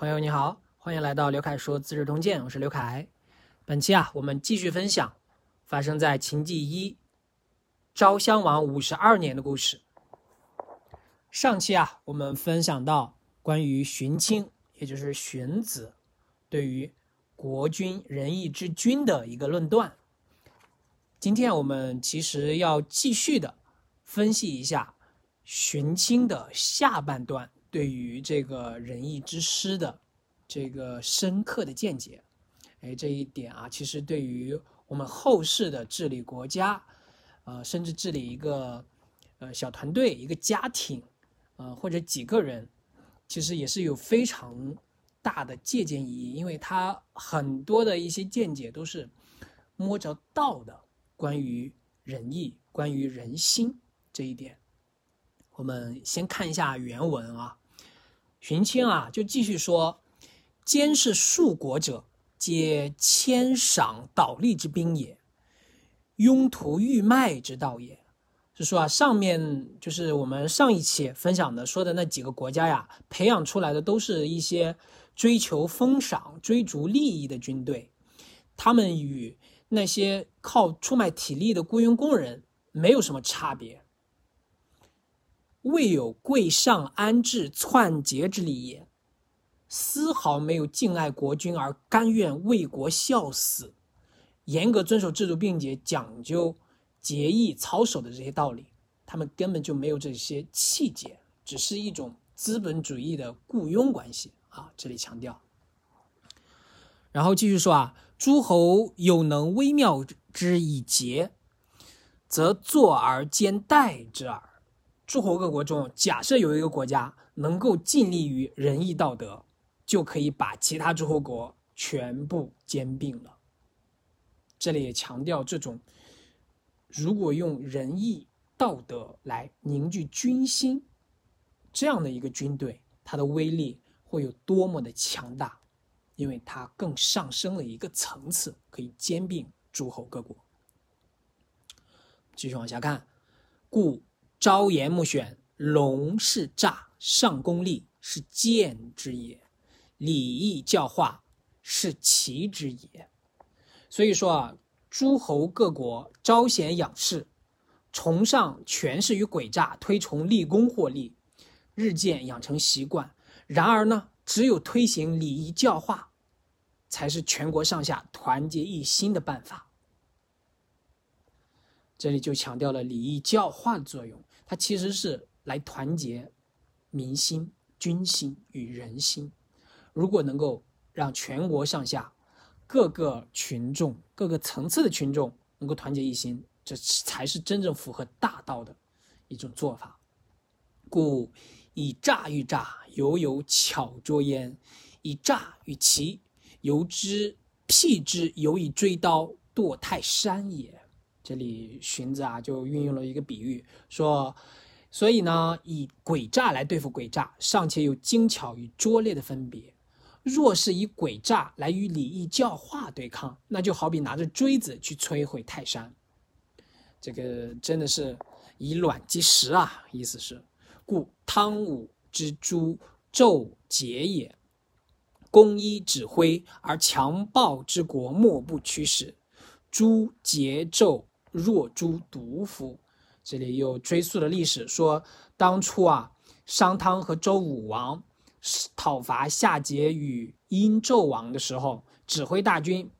朋友你好，欢迎来到刘凯说《资治通鉴》，我是刘凯。本期啊，我们继续分享发生在秦纪一昭襄王五十二年的故事。上期啊，我们分享到关于荀卿，也就是荀子，对于国君仁义之君的一个论断。今天我们其实要继续的分析一下荀卿的下半段。对于这个仁义之师的这个深刻的见解，哎，这一点啊，其实对于我们后世的治理国家，呃，甚至治理一个呃小团队、一个家庭，呃，或者几个人，其实也是有非常大的借鉴意义，因为他很多的一些见解都是摸着道的，关于仁义、关于人心这一点。我们先看一下原文啊。荀卿啊，就继续说：“监视数国者，皆谦赏倒立之兵也，庸途欲迈之道也。”是说啊，上面就是我们上一期分享的说的那几个国家呀，培养出来的都是一些追求封赏、追逐利益的军队，他们与那些靠出卖体力的雇佣工人没有什么差别。未有贵上安置篡节之理也，丝毫没有敬爱国君而甘愿为国效死，严格遵守制度并且讲究节义操守的这些道理，他们根本就没有这些气节，只是一种资本主义的雇佣关系啊！这里强调。然后继续说啊，诸侯有能微妙之以节，则坐而兼待之耳。诸侯各国中，假设有一个国家能够尽力于仁义道德，就可以把其他诸侯国全部兼并了。这里也强调，这种如果用仁义道德来凝聚军心，这样的一个军队，它的威力会有多么的强大，因为它更上升了一个层次，可以兼并诸侯各国。继续往下看，故。朝言暮选，龙是诈，上公利是谏之也，礼义教化是齐之也。所以说啊，诸侯各国招贤养士，崇尚权势与诡诈，推崇立功获利，日渐养成习惯。然而呢，只有推行礼义教化，才是全国上下团结一心的办法。这里就强调了礼义教化的作用。它其实是来团结民心、军心与人心。如果能够让全国上下各个群众、各个层次的群众能够团结一心，这才是真正符合大道的一种做法。故以诈御诈，犹有巧拙焉；以诈与奇，犹之辟之，犹以追刀堕泰山也。这里荀子啊就运用了一个比喻，说，所以呢，以诡诈来对付诡诈，尚且有精巧与拙劣的分别；若是以诡诈来与礼义教化对抗，那就好比拿着锥子去摧毁泰山。这个真的是以卵击石啊！意思是，故汤武之诛纣桀也，公一指挥而强暴之国莫不驱使，诛桀纣。若诛毒夫，这里又追溯了历史，说当初啊，商汤和周武王讨伐夏桀与殷纣王的时候，指挥大军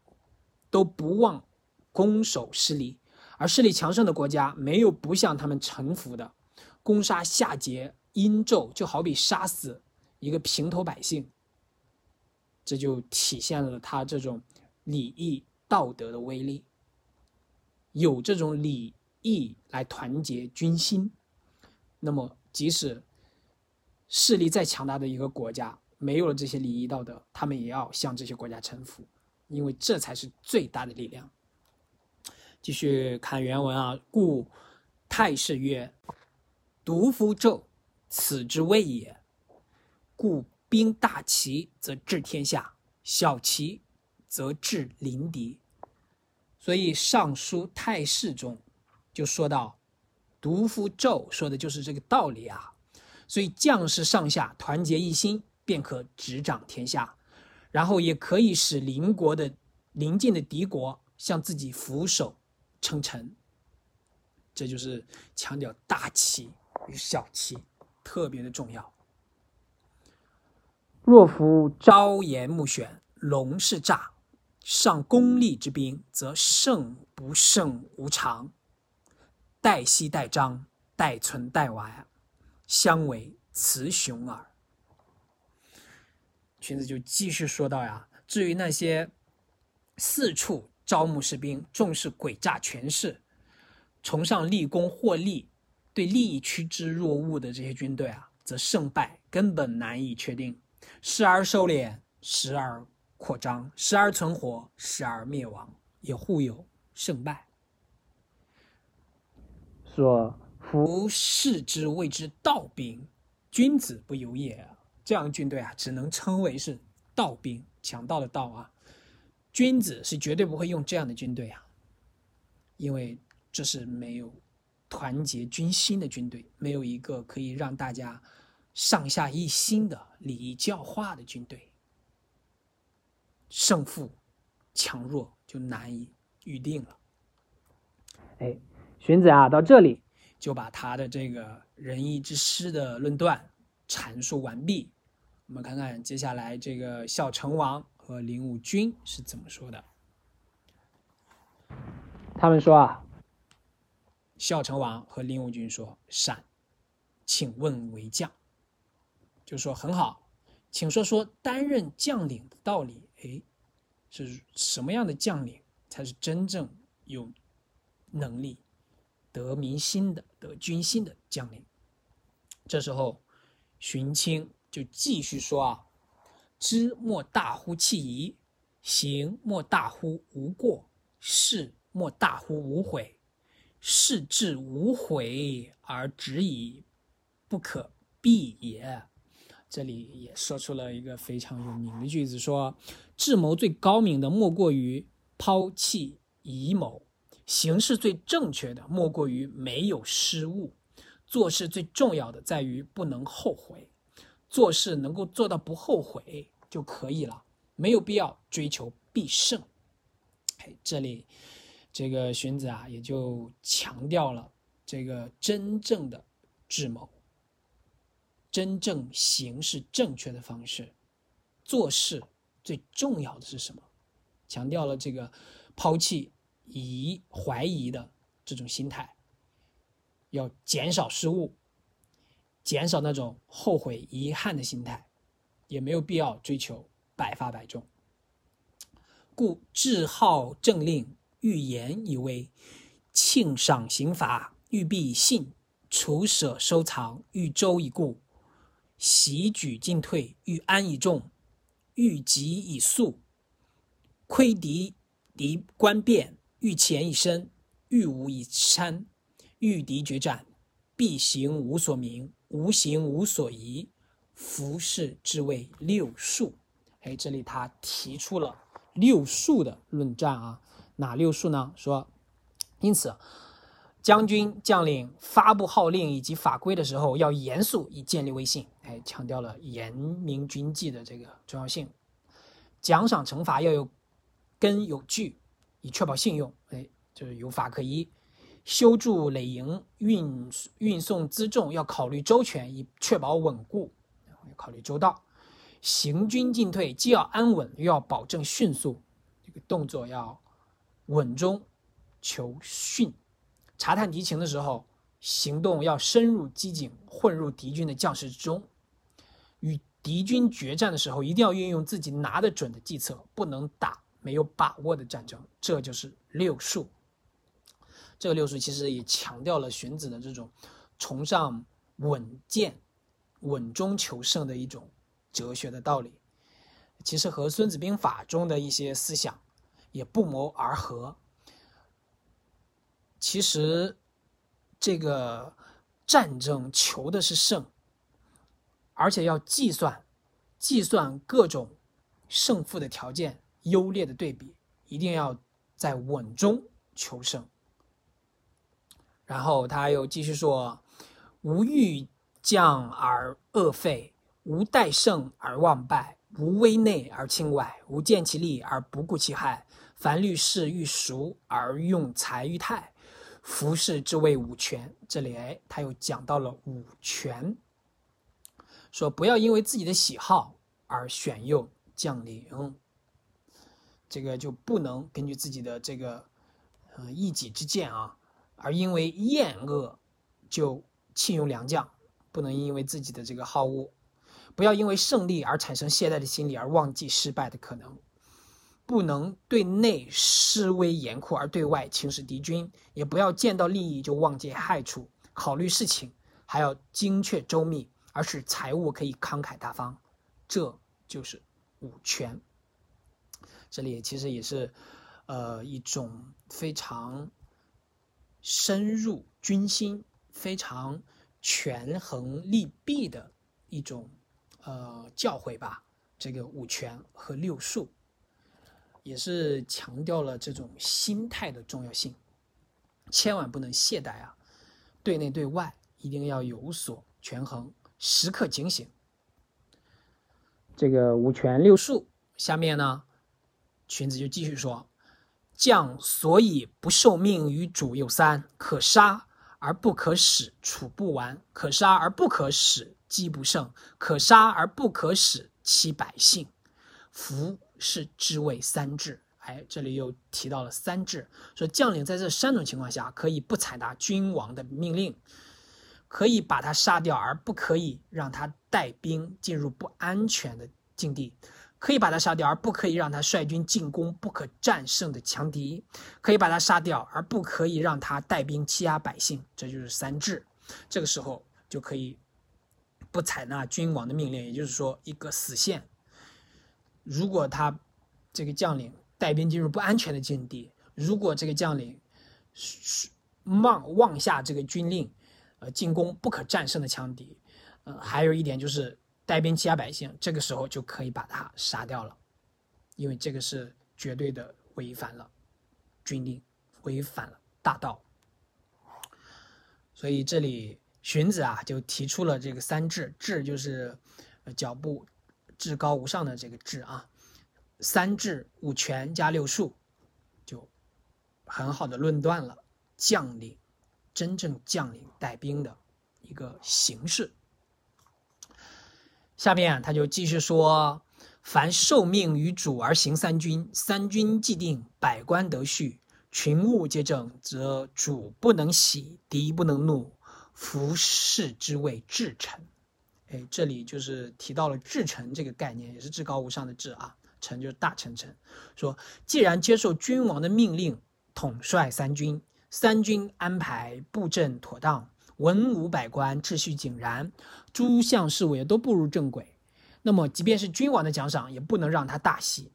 都不忘攻守失利，而势力强盛的国家没有不向他们臣服的。攻杀夏桀、殷纣，就好比杀死一个平头百姓，这就体现了他这种礼义道德的威力。有这种礼义来团结军心，那么即使势力再强大的一个国家，没有了这些礼义道德，他们也要向这些国家臣服，因为这才是最大的力量。继续看原文啊，故太史曰：“独夫纣，此之谓也。故兵大齐则治天下，小齐则治邻敌。”所以《尚书太史》中就说到：“独夫纣”，说的就是这个道理啊。所以将士上下团结一心，便可执掌天下，然后也可以使邻国的邻近的敌国向自己俯首称臣。这就是强调大旗与小旗特别的重要。若夫朝言暮选，龙是诈，上功利之兵，则胜不胜无常。待息待张，待存待完，相为雌雄耳。荀子就继续说道呀，至于那些四处招募士兵、重视诡诈权势、崇尚立功获利、对利益趋之若鹜的这些军队啊，则胜败根本难以确定，时而收敛，时而扩张，时而存活，时而灭亡，也互有胜败。说夫士之谓之道兵，君子不由也。这样的军队啊，只能称为是道兵，强盗的盗啊。君子是绝对不会用这样的军队啊，因为这是没有团结军心的军队，没有一个可以让大家上下一心的礼仪教化的军队，胜负强弱就难以预定了。哎，荀子啊，到这里就把他的这个仁义之师的论断阐述完毕。我们看看接下来这个孝成王和林武君是怎么说的。他们说啊，孝成王和林武君说：“善，请问为将。”就说很好，请说说担任将领的道理。哎，是什么样的将领才是真正有能力得民心的、得军心的将领？这时候，荀卿。就继续说啊，知莫大乎弃疑，行莫大乎无过，事莫大乎无悔，事至无悔而止矣，不可避也。这里也说出了一个非常有名的句子，说智谋最高明的莫过于抛弃疑谋，行事最正确的莫过于没有失误，做事最重要的在于不能后悔。做事能够做到不后悔就可以了，没有必要追求必胜。哎，这里这个荀子啊，也就强调了这个真正的智谋，真正行事正确的方式。做事最重要的是什么？强调了这个抛弃疑怀疑的这种心态，要减少失误。减少那种后悔遗憾的心态，也没有必要追求百发百中。故治好政令，欲严以威；庆赏刑罚，欲必信；除舍收藏，欲周以固；喜举进退，欲安以众；欲急以速；窥敌敌观变，欲前以深；欲无以参；欲敌决战，必行无所明。无形无所疑，服饰之谓六术。哎，这里他提出了六术的论战啊，哪六术呢？说，因此，将军将领发布号令以及法规的时候要严肃，以建立威信。哎，强调了严明军纪的这个重要性。奖赏惩罚要有根有据，以确保信用。哎，就是有法可依。修筑垒营、运运送辎重要考虑周全，以确保稳固；要考虑周到。行军进退既要安稳，又要保证迅速。这个动作要稳中求迅。查探敌情的时候，行动要深入机警，混入敌军的将士之中。与敌军决战的时候，一定要运用自己拿得准的计策，不能打没有把握的战争。这就是六术。这个六术其实也强调了荀子的这种崇尚稳健、稳中求胜的一种哲学的道理，其实和《孙子兵法》中的一些思想也不谋而合。其实，这个战争求的是胜，而且要计算、计算各种胜负的条件、优劣的对比，一定要在稳中求胜。然后他又继续说：“无欲将而恶废，无待胜而忘败，无危内而轻外，无见其利而不顾其害。凡虑事欲熟而用财于泰，夫是之谓五权。这里哎，他又讲到了五权，说不要因为自己的喜好而选用将领，这个就不能根据自己的这个呃一己之见啊，而因为厌恶就弃用良将，不能因为自己的这个好恶，不要因为胜利而产生懈怠的心理而忘记失败的可能。不能对内施威严酷，而对外轻视敌军；也不要见到利益就忘记害处，考虑事情还要精确周密，而是财务可以慷慨大方。这就是五权。这里其实也是，呃，一种非常深入军心、非常权衡利弊的一种呃教诲吧。这个五权和六术。也是强调了这种心态的重要性，千万不能懈怠啊！对内对外一定要有所权衡，时刻警醒。这个五权六术下面呢，荀子就继续说：将所以不受命于主有三：可杀而不可使处不完；可杀而不可使击不胜；可杀而不可使其百姓夫。是之谓三治，哎，这里又提到了三治，说将领在这三种情况下可以不采纳君王的命令，可以把他杀掉，而不可以让他带兵进入不安全的境地；可以把他杀掉，而不可以让他率军进攻不可战胜的强敌；可以把他杀掉，而不可以让他带兵欺压百姓。这就是三治。这个时候就可以不采纳君王的命令，也就是说一个死线。如果他这个将领带兵进入不安全的境地，如果这个将领妄妄下这个军令，呃，进攻不可战胜的强敌，呃，还有一点就是带兵欺压百姓，这个时候就可以把他杀掉了，因为这个是绝对的违反了军令，违反了大道。所以这里荀子啊就提出了这个三治，治就是脚步。至高无上的这个治啊，三治五权加六术，就很好的论断了将领真正将领带兵的一个形式。下面他就继续说：凡受命于主而行三军，三军既定，百官得序，群务皆正，则主不能喜，敌不能怒，服视之谓至臣。哎，这里就是提到了至臣这个概念，也是至高无上的至啊，臣就是大臣臣。说既然接受君王的命令，统帅三军，三军安排布阵妥当，文武百官秩序井然，诸项事务也都步入正轨，那么即便是君王的奖赏，也不能让他大喜；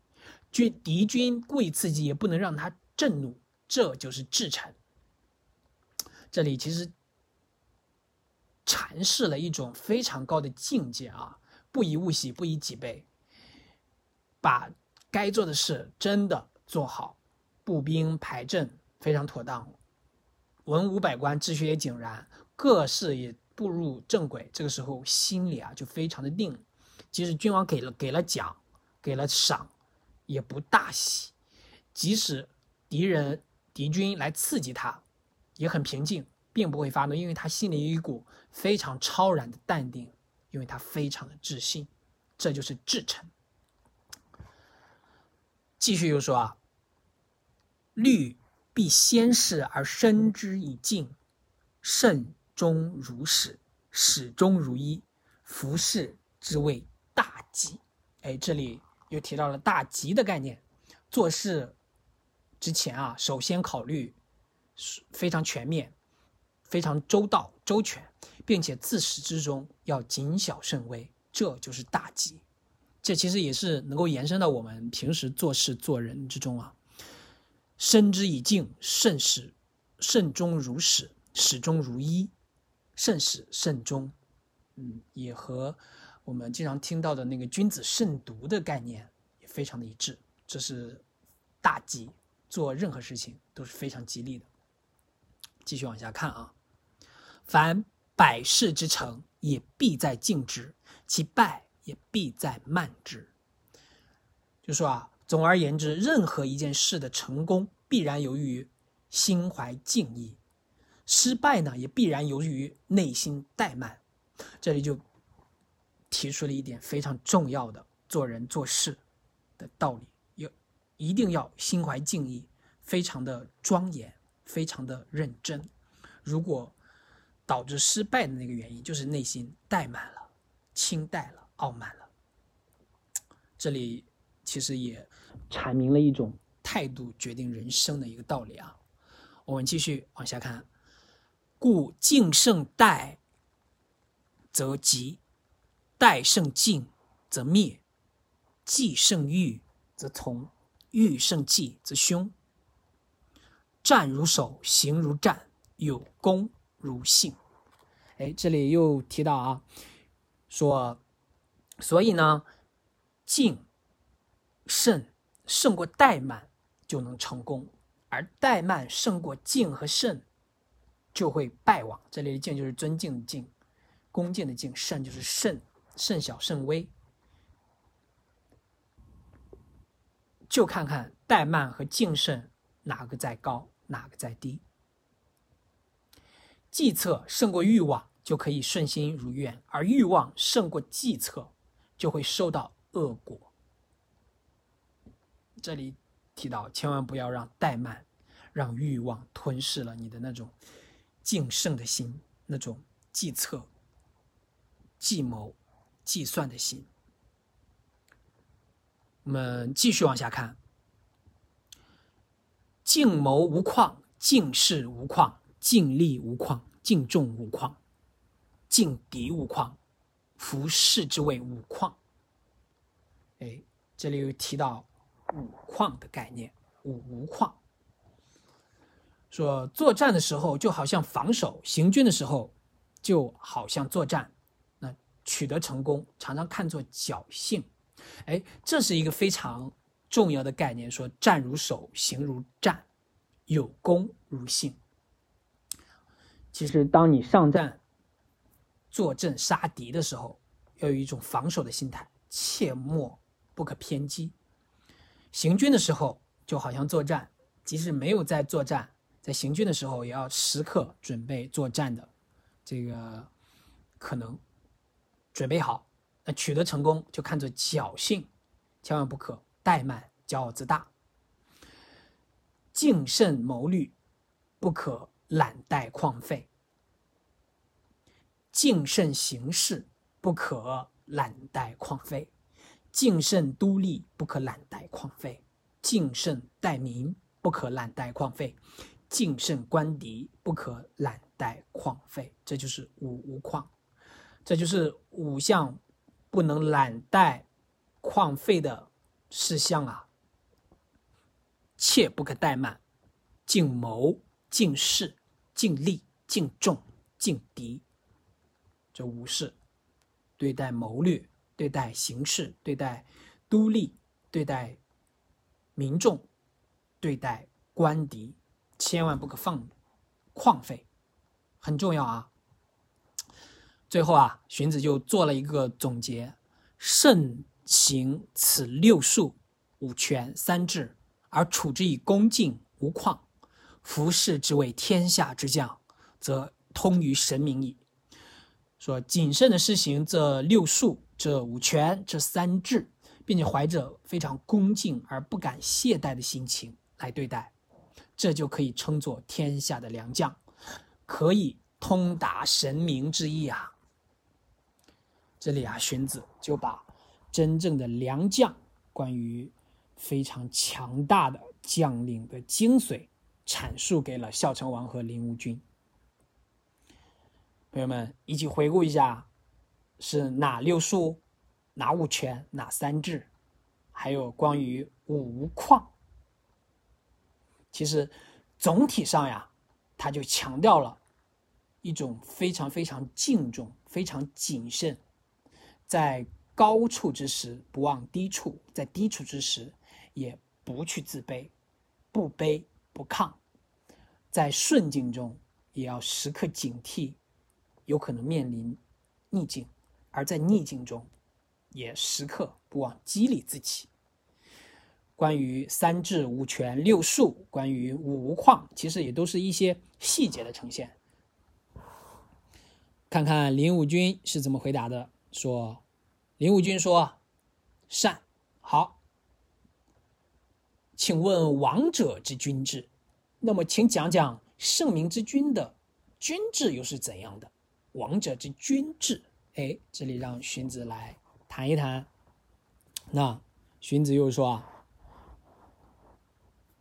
军敌军故意刺激，也不能让他震怒。这就是至臣。这里其实。阐释了一种非常高的境界啊！不以物喜，不以己悲，把该做的事真的做好，步兵排阵非常妥当，文武百官秩序也井然，各事也步入正轨。这个时候心里啊就非常的定，即使君王给了给了奖，给了赏，也不大喜；即使敌人敌军来刺激他，也很平静。并不会发怒，因为他心里有一股非常超然的淡定，因为他非常的自信，这就是至诚。继续又说啊，律必先事而生之以敬，慎终如始，始终如一，服事之谓大吉。哎，这里又提到了大吉的概念，做事之前啊，首先考虑非常全面。非常周到周全，并且自始至终要谨小慎微，这就是大吉。这其实也是能够延伸到我们平时做事做人之中啊。身之以敬，慎始慎终如始，始终如一，慎始慎终，嗯，也和我们经常听到的那个君子慎独的概念也非常的一致。这是大吉，做任何事情都是非常吉利的。继续往下看啊。凡百事之成，也必在敬之；其败也必在慢之。就说啊，总而言之，任何一件事的成功，必然由于心怀敬意；失败呢，也必然由于内心怠慢。这里就提出了一点非常重要的做人做事的道理：要一定要心怀敬意，非常的庄严，非常的认真。如果导致失败的那个原因，就是内心怠慢了、轻怠了、傲慢了。这里。其实也阐明了一种态度决定人生的一个道理啊。我们继续往下看，故敬胜怠则吉，怠胜敬则灭，忌胜欲则从，欲胜计则凶。战如守，行如战，有功如幸。哎，这里又提到啊，说，所以呢，敬。胜胜过怠慢就能成功，而怠慢胜过敬和胜就会败亡。这里的敬就是尊敬的敬，恭敬的敬，慎就是慎，慎小慎微。就看看怠慢和敬慎哪个在高，哪个在低。计策胜过欲望就可以顺心如愿，而欲望胜过计策就会受到恶果。这里提到，千万不要让怠慢、让欲望吞噬了你的那种敬圣的心，那种计策、计谋、计算的心。我们继续往下看：敬谋无旷，敬事无旷，敬力无旷，敬重无旷，敬敌无旷，服士之谓无旷。哎，这里又提到。五矿的概念，五无矿。说作战的时候就好像防守，行军的时候就好像作战。那取得成功常常看作侥幸。哎，这是一个非常重要的概念。说战如守，行如战，有功如幸。其实，当你上战、坐镇杀敌的时候，要有一种防守的心态，切莫不可偏激。行军的时候就好像作战，即使没有在作战，在行军的时候也要时刻准备作战的这个可能准备好。那取得成功就看作侥幸，千万不可怠慢、骄傲自大。敬慎谋虑，不可懒怠旷废；敬慎行事，不可懒怠旷废。敬慎督吏，不可懒怠旷废；敬慎待民，不可懒怠旷废；敬慎观敌，不可懒怠旷废。这就是五无旷，这就是五项不能懒怠旷废的事项啊！切不可怠慢，敬谋、敬事、敬力、敬重、敬敌，这五事对待谋略。对待形势，对待都吏，对待民众，对待官敌，千万不可放旷废，很重要啊。最后啊，荀子就做了一个总结：慎行此六术、五权、三治，而处之以恭敬无旷，服侍之为天下之将，则通于神明矣。说谨慎的施行这六术。这五权，这三治，并且怀着非常恭敬而不敢懈怠的心情来对待，这就可以称作天下的良将，可以通达神明之意啊。这里啊，荀子就把真正的良将，关于非常强大的将领的精髓，阐述给了孝成王和林无君。朋友们，一起回顾一下。是哪六术，哪五权，哪三治，还有关于五无旷。其实总体上呀，他就强调了一种非常非常敬重、非常谨慎，在高处之时不忘低处，在低处之时也不去自卑，不卑不亢，在顺境中也要时刻警惕，有可能面临。逆境，而在逆境中，也时刻不忘激励自己。关于三治五权六术，关于五无况，其实也都是一些细节的呈现。看看林武君是怎么回答的。说，林武君说：“善，好。请问王者之君制，那么请讲讲圣明之君的君制又是怎样的？王者之君制，哎，这里让荀子来谈一谈。那荀子又说啊。”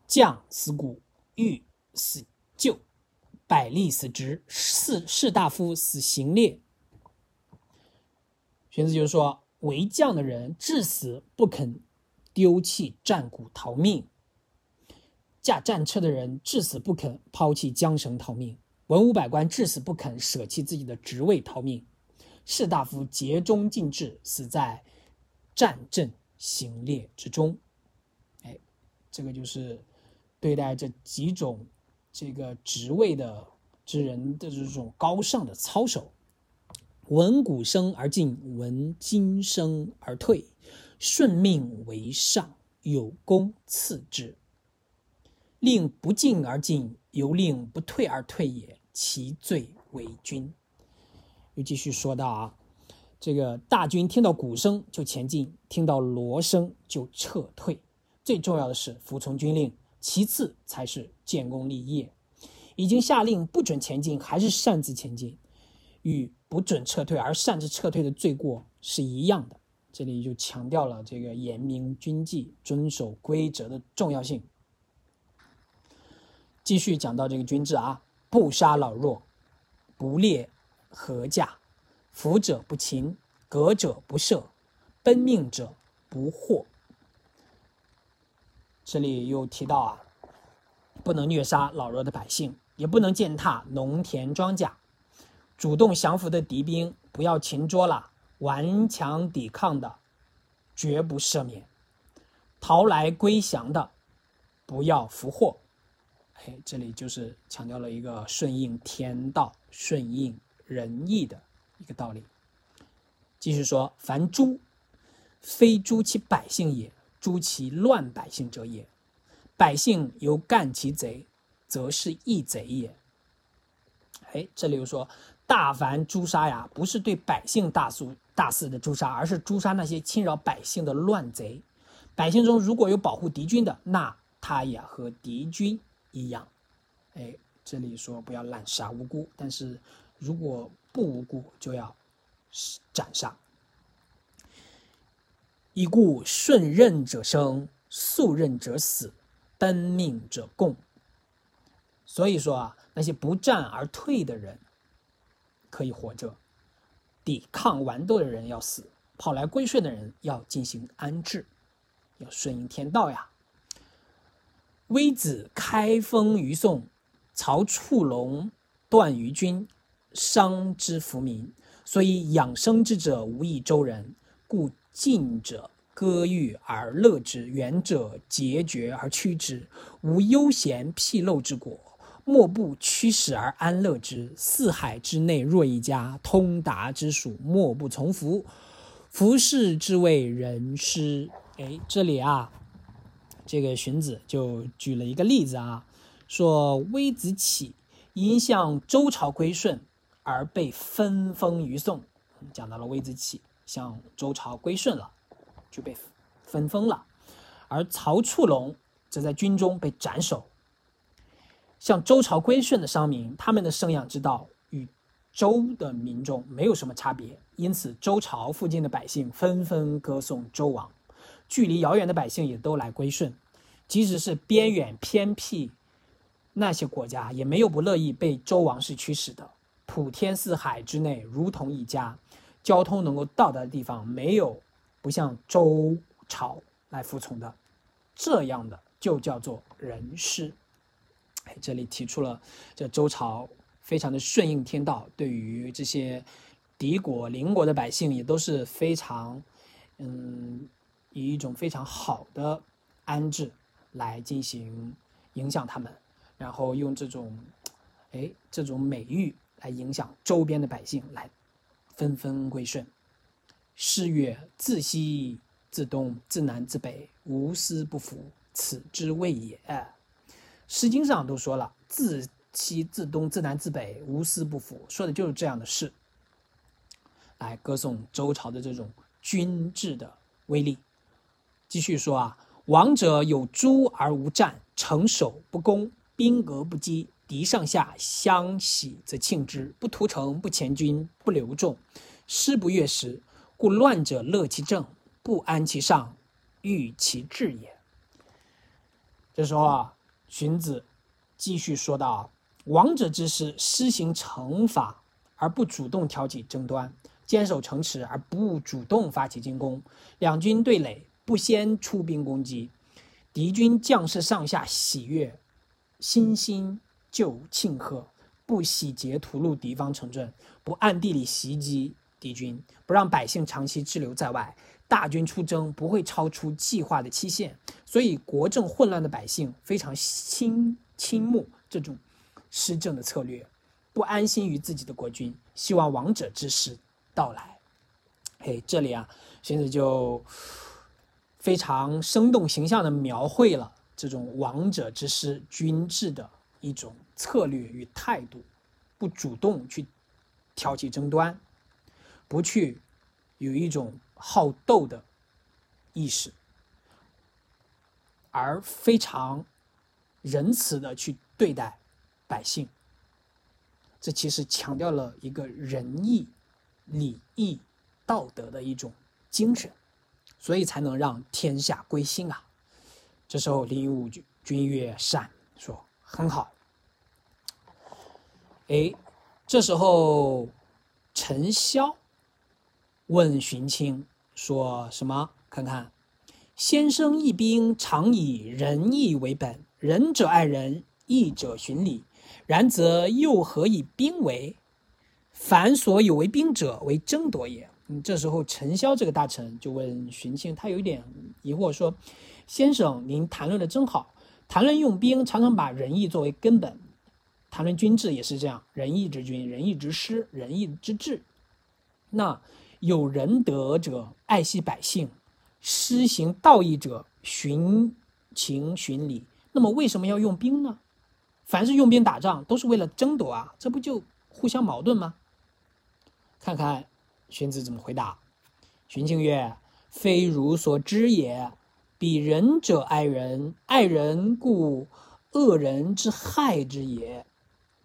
将思古，欲思旧，百吏死职，士士大夫死行列。荀子就说：为将的人至死不肯丢弃战鼓逃命；驾战车的人至死不肯抛弃缰绳逃命；文武百官至死不肯舍弃自己的职位逃命；士大夫竭忠尽智，死在战阵行列之中。哎，这个就是。对待这几种这个职位的之人的这种高尚的操守，闻鼓声而进，闻金声而退，顺命为上，有功次之。令不进而进，由令不退而退也，其罪为君。又继续说到啊，这个大军听到鼓声就前进，听到锣声就撤退，最重要的是服从军令。其次才是建功立业，已经下令不准前进，还是擅自前进，与不准撤退而擅自撤退的罪过是一样的。这里就强调了这个严明军纪、遵守规则的重要性。继续讲到这个军制啊，不杀老弱，不列合驾，俘者不擒，革者不赦，奔命者不获。这里又提到啊，不能虐杀老弱的百姓，也不能践踏农田庄稼，主动降服的敌兵不要擒捉了，顽强抵抗的绝不赦免，逃来归降的不要俘获。哎，这里就是强调了一个顺应天道、顺应仁义的一个道理。继续说，凡诛，非诛其百姓也。诛其乱百姓者也，百姓犹干其贼，则是义贼也。哎，这里又说，大凡诛杀呀，不是对百姓大肆大肆的诛杀，而是诛杀那些侵扰百姓的乱贼。百姓中如果有保护敌军的，那他也和敌军一样。哎，这里说不要滥杀无辜，但是如果不无辜，就要斩杀。以故顺任者生，速任者死，奔命者共。所以说啊，那些不战而退的人可以活着，抵抗顽斗的人要死，跑来归顺的人要进行安置，要顺应天道呀。微子开封于宋，曹处龙断于君，伤之服民，所以养生之者无益周人，故。近者歌誉而乐之，远者节绝而趋之。无悠闲僻陋之国，莫不驱使而安乐之。四海之内，若一家，通达之属，莫不从服。服饰之谓人师。哎，这里啊，这个荀子就举了一个例子啊，说微子启因向周朝归顺而被分封于宋，讲到了微子启。向周朝归顺了，就被分封了；而曹处龙则在军中被斩首。向周朝归顺的商民，他们的生养之道与周的民众没有什么差别，因此周朝附近的百姓纷纷歌颂周王，距离遥远的百姓也都来归顺。即使是边远偏僻那些国家，也没有不乐意被周王室驱使的。普天四海之内，如同一家。交通能够到达的地方，没有不向周朝来服从的，这样的就叫做人师。哎，这里提出了这周朝非常的顺应天道，对于这些敌国邻国的百姓也都是非常，嗯，以一种非常好的安置来进行影响他们，然后用这种，哎，这种美誉来影响周边的百姓来。纷纷归顺。诗曰：“自西自东，自南自北，无私不服，此之谓也。”《诗经》上都说了“自西自东，自南自北，无私不服”，说的就是这样的事。来歌颂周朝的这种君治的威力。继续说啊，王者有诸而无战，城守不攻，兵革不击，敌上下相喜则庆之，不屠城，不前军，不留众，师不悦时，故乱者乐其政，不安其上，欲其治也。这时候啊，荀子继续说道：王者之师施行惩罚而不主动挑起争端。坚守城池而不主动发起进攻，两军对垒不先出兵攻击，敌军将士上下喜悦，欣欣就庆贺，不洗劫屠戮敌方城镇，不暗地里袭击敌军，不让百姓长期滞留在外，大军出征不会超出计划的期限，所以国政混乱的百姓非常倾倾慕这种施政的策略，不安心于自己的国君，希望王者之师。到来，嘿，这里啊，荀子就非常生动形象的描绘了这种王者之师、君治的一种策略与态度，不主动去挑起争端，不去有一种好斗的意识，而非常仁慈的去对待百姓。这其实强调了一个仁义。礼义道德的一种精神，所以才能让天下归心啊！这时候，林武君曰：“善。”说很好。哎，这时候，陈嚣问荀卿说什么？看看，先生义兵，常以仁义为本，仁者爱人，义者循礼，然则又何以兵为？凡所有为兵者，为争夺也。嗯，这时候陈嚣这个大臣就问荀卿，他有一点疑惑，说：“先生，您谈论的真好，谈论用兵，常常把仁义作为根本；谈论军制也是这样，仁义之君，仁义之师，仁义之治。那有仁德者爱惜百姓，施行道义者循情循理。那么为什么要用兵呢？凡是用兵打仗，都是为了争夺啊，这不就互相矛盾吗？”看看荀子怎么回答。荀卿曰：“非汝所知也。彼仁者爱人，爱人故恶人之害之也；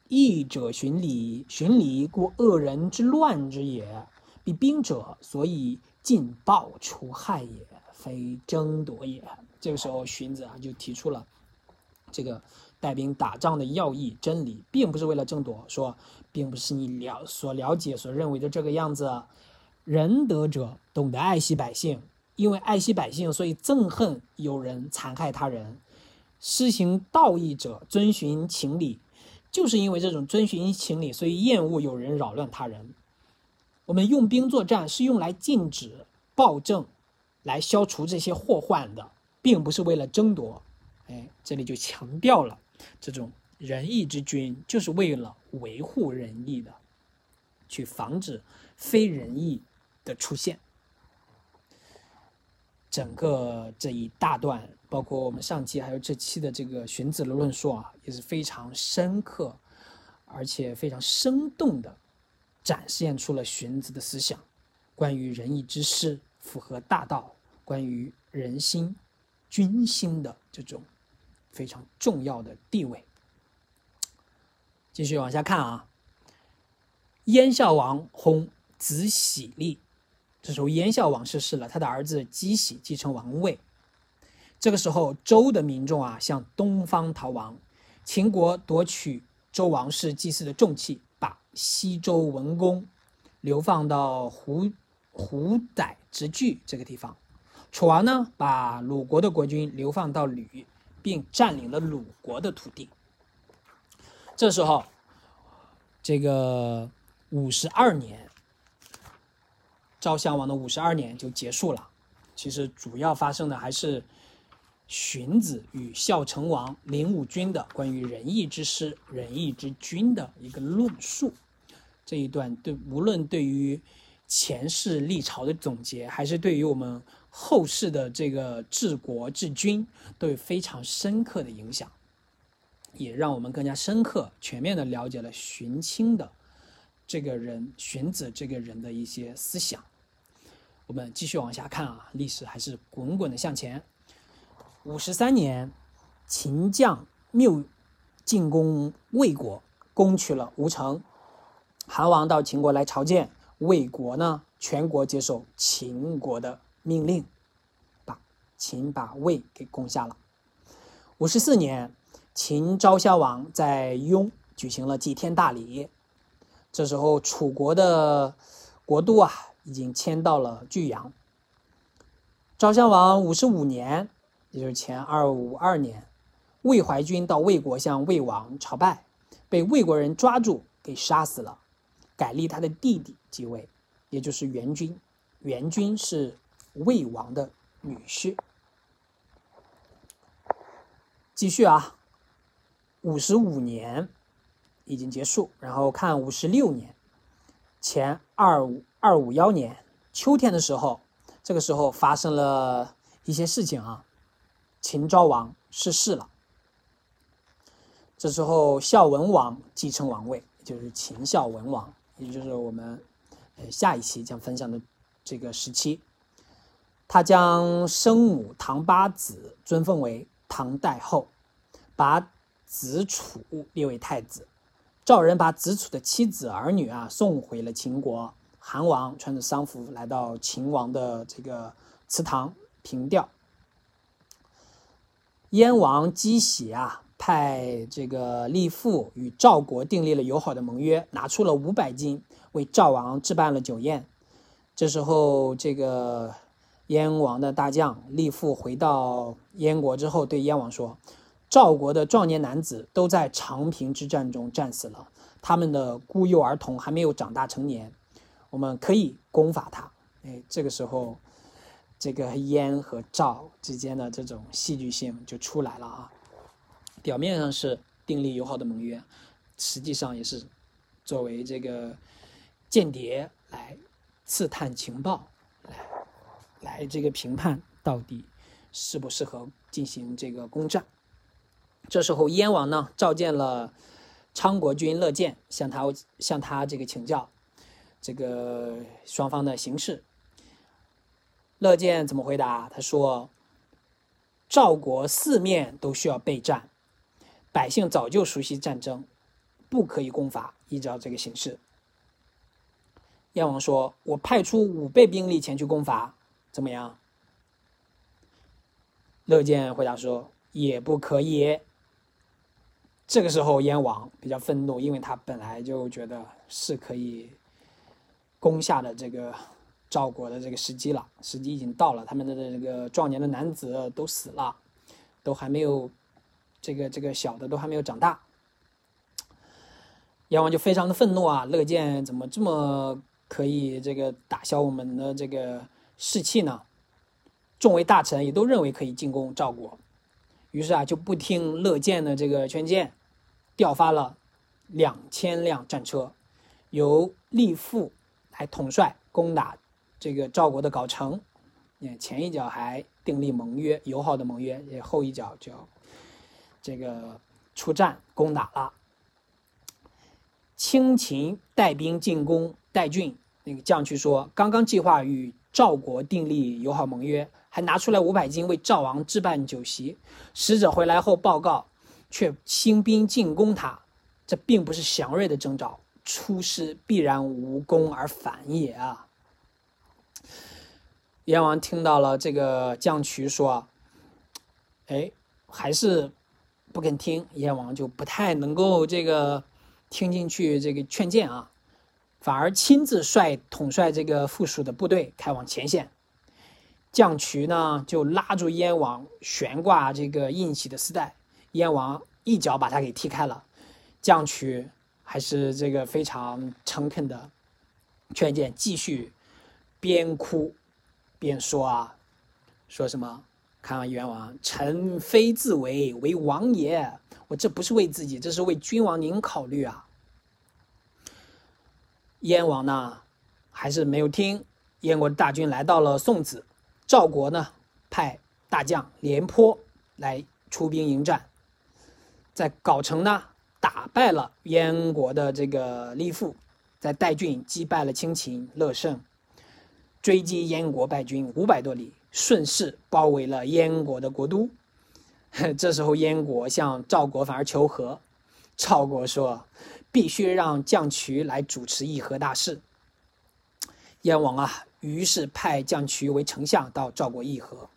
义者循礼，循礼故恶人之乱之也。彼兵者，所以尽暴除害也，非争夺也。”这个时候，荀子啊就提出了这个。带兵打仗的要义真理，并不是为了争夺，说并不是你了所了解、所认为的这个样子。仁德者懂得爱惜百姓，因为爱惜百姓，所以憎恨有人残害他人；施行道义者遵循情理，就是因为这种遵循情理，所以厌恶有人扰乱他人。我们用兵作战是用来禁止暴政，来消除这些祸患的，并不是为了争夺。哎，这里就强调了。这种仁义之君，就是为了维护仁义的，去防止非仁义的出现。整个这一大段，包括我们上期还有这期的这个荀子的论述啊，也是非常深刻，而且非常生动的展现出了荀子的思想，关于仁义之师符合大道，关于人心、君心的这种。非常重要的地位。继续往下看啊，燕孝王薨，子喜立。这时候燕孝王逝世了，他的儿子姬喜继承王位。这个时候，周的民众啊向东方逃亡，秦国夺取周王室祭祀的重器，把西周文公流放到胡胡宰之据这个地方。楚王呢，把鲁国的国君流放到吕。并占领了鲁国的土地。这时候，这个五十二年，赵襄王的五十二年就结束了。其实主要发生的还是荀子与孝成王林武君的关于仁义之师、仁义之君的一个论述。这一段对无论对于前世历朝的总结，还是对于我们后世的这个治国治军，都有非常深刻的影响，也让我们更加深刻、全面的了解了荀卿的这个人、荀子这个人的一些思想。我们继续往下看啊，历史还是滚滚的向前。五十三年，秦将缪进攻魏国，攻取了吴城。韩王到秦国来朝见，魏国呢，全国接受秦国的命令，把秦把魏给攻下了。五十四年，秦昭襄王在雍举行了祭天大礼，这时候楚国的国都啊。已经迁到了巨阳。昭襄王五十五年，也就是前二五二年，魏怀君到魏国向魏王朝拜，被魏国人抓住给杀死了，改立他的弟弟继位，也就是元君。元君是魏王的女婿。继续啊，五十五年已经结束，然后看五十六年，前二五。二五幺年秋天的时候，这个时候发生了一些事情啊。秦昭王逝世了，这时候孝文王继承王位，就是秦孝文王，也就是我们呃下一期将分享的这个时期。他将生母唐八子尊奉为唐代后，把子楚列为太子。赵人把子楚的妻子儿女啊送回了秦国。韩王穿着丧服来到秦王的这个祠堂凭吊。燕王姬喜啊，派这个立父与赵国订立了友好的盟约，拿出了五百金为赵王置办了酒宴。这时候，这个燕王的大将立父回到燕国之后，对燕王说：“赵国的壮年男子都在长平之战中战死了，他们的孤幼儿童还没有长大成年。”我们可以攻伐他，哎，这个时候，这个燕和赵之间的这种戏剧性就出来了啊。表面上是订立友好的盟约，实际上也是作为这个间谍来刺探情报，来来这个评判到底适不适合进行这个攻占。这时候燕王呢召见了昌国君乐见，向他向他这个请教。这个双方的形势，乐见怎么回答？他说：“赵国四面都需要备战，百姓早就熟悉战争，不可以攻伐。依照这个形势。”燕王说：“我派出五倍兵力前去攻伐，怎么样？”乐见回答说：“也不可以。”这个时候，燕王比较愤怒，因为他本来就觉得是可以。攻下的这个赵国的这个时机了，时机已经到了，他们的这个壮年的男子都死了，都还没有这个这个小的都还没有长大。燕王就非常的愤怒啊，乐见怎么这么可以这个打消我们的这个士气呢？众位大臣也都认为可以进攻赵国，于是啊就不听乐见的这个劝谏，调发了两千辆战车，由立父。还统帅攻打这个赵国的藁城，你前一脚还订立盟约，友好的盟约，也后一脚就这个出战攻打了。轻秦带兵进攻代郡，那个将去说，刚刚计划与赵国订立友好盟约，还拿出来五百金为赵王置办酒席。使者回来后报告，却兴兵进攻他，这并不是祥瑞的征兆。出师必然无功而返也啊！燕王听到了这个将渠说，哎，还是不肯听。燕王就不太能够这个听进去这个劝谏啊，反而亲自率统帅这个附属的部队开往前线。将渠呢就拉住燕王悬挂这个印玺的丝带，燕王一脚把他给踢开了。将渠。还是这个非常诚恳的劝谏，继续边哭便说啊，说什么？看完元王，臣非自为，为王也。我这不是为自己，这是为君王您考虑啊。燕王呢，还是没有听。燕国的大军来到了宋子，赵国呢，派大将廉颇来出兵迎战，在藁城呢，打败了燕国的这个李父，在代郡击败了亲秦乐胜，追击燕国败军五百多里，顺势包围了燕国的国都。这时候，燕国向赵国反而求和，赵国说。必须让将渠来主持议和大事。燕王啊，于是派将渠为丞相到赵国议和，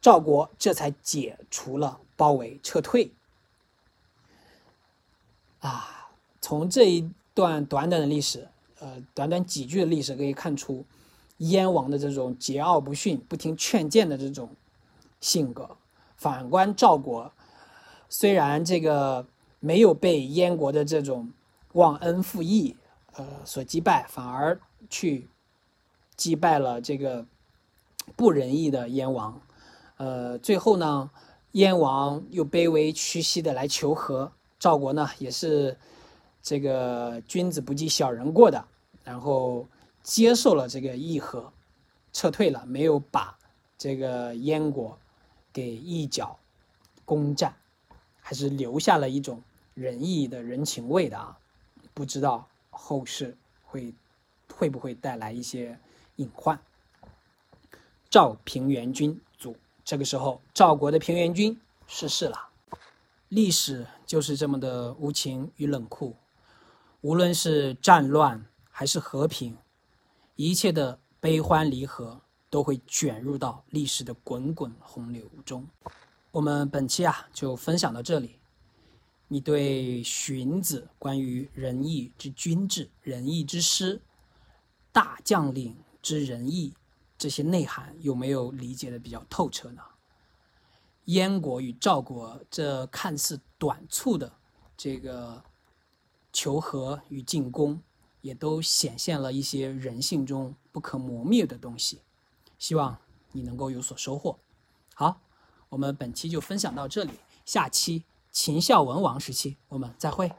赵国这才解除了包围，撤退。啊，从这一段短短的历史，呃，短短几句的历史可以看出，燕王的这种桀骜不驯、不听劝谏的这种性格。反观赵国，虽然这个。没有被燕国的这种忘恩负义，呃，所击败，反而去击败了这个不仁义的燕王，呃，最后呢，燕王又卑微屈膝的来求和，赵国呢也是这个君子不计小人过的，然后接受了这个议和，撤退了，没有把这个燕国给一脚攻占，还是留下了一种。仁义的人情味的啊，不知道后世会会不会带来一些隐患。赵平原君卒，这个时候赵国的平原君逝世了。历史就是这么的无情与冷酷，无论是战乱还是和平，一切的悲欢离合都会卷入到历史的滚滚洪流中。我们本期啊就分享到这里。你对荀子关于仁义之君治、仁义之师、大将领之仁义这些内涵有没有理解的比较透彻呢？燕国与赵国这看似短促的这个求和与进攻，也都显现了一些人性中不可磨灭的东西。希望你能够有所收获。好，我们本期就分享到这里，下期。秦孝文王时期，我们再会。